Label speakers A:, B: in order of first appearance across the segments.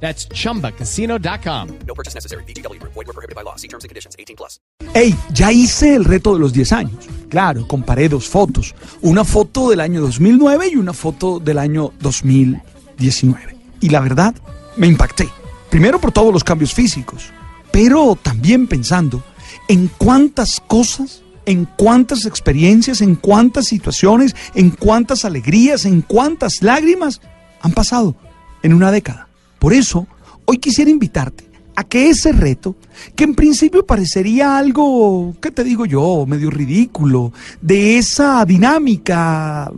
A: That's chumbacasino.com.
B: No purchase necessary. BGW. Void were prohibited by law. See terms and conditions. 18 plus.
C: Hey, ya hice el reto de los 10 años. Claro, comparé dos fotos. Una foto del año 2009 y una foto del año 2019. Y la verdad, me impacté. Primero por todos los cambios físicos, pero también pensando en cuántas cosas, en cuántas experiencias, en cuántas situaciones, en cuántas alegrías, en cuántas lágrimas han pasado en una década. Por eso, hoy quisiera invitarte a que ese reto, que en principio parecería algo, ¿qué te digo yo?, medio ridículo, de esa dinámica,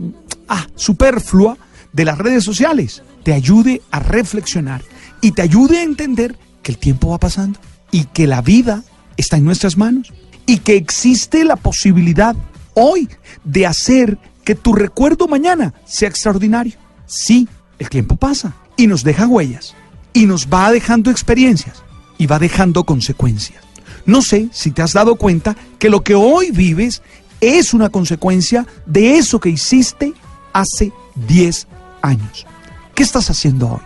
C: ah, superflua de las redes sociales, te ayude a reflexionar y te ayude a entender que el tiempo va pasando y que la vida está en nuestras manos y que existe la posibilidad hoy de hacer que tu recuerdo mañana sea extraordinario. Sí, el tiempo pasa y nos deja huellas y nos va dejando experiencias y va dejando consecuencias. No sé si te has dado cuenta que lo que hoy vives es una consecuencia de eso que hiciste hace 10 años. ¿Qué estás haciendo hoy?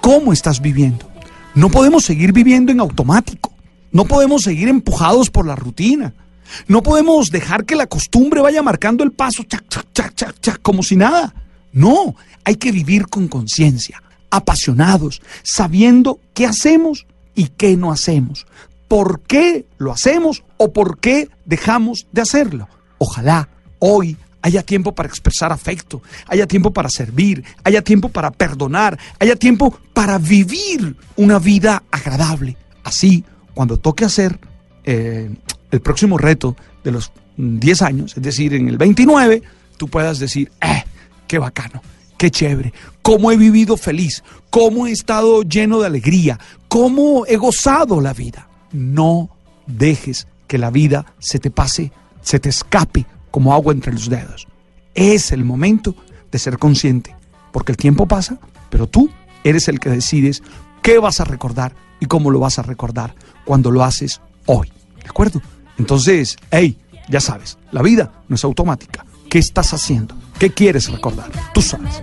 C: ¿Cómo estás viviendo? No podemos seguir viviendo en automático. No podemos seguir empujados por la rutina. No podemos dejar que la costumbre vaya marcando el paso, chac, chac, chac, chac, como si nada. No, hay que vivir con conciencia, apasionados, sabiendo qué hacemos y qué no hacemos, por qué lo hacemos o por qué dejamos de hacerlo. Ojalá hoy haya tiempo para expresar afecto, haya tiempo para servir, haya tiempo para perdonar, haya tiempo para vivir una vida agradable. Así, cuando toque hacer eh, el próximo reto de los 10 años, es decir, en el 29, tú puedas decir, eh, qué bacano qué chévere, cómo he vivido feliz, cómo he estado lleno de alegría, cómo he gozado la vida. No dejes que la vida se te pase, se te escape como agua entre los dedos. Es el momento de ser consciente, porque el tiempo pasa, pero tú eres el que decides qué vas a recordar y cómo lo vas a recordar cuando lo haces hoy. ¿De acuerdo? Entonces, hey, ya sabes, la vida no es automática. ¿Qué estás haciendo? ¿Qué quieres recordar? Tú sabes.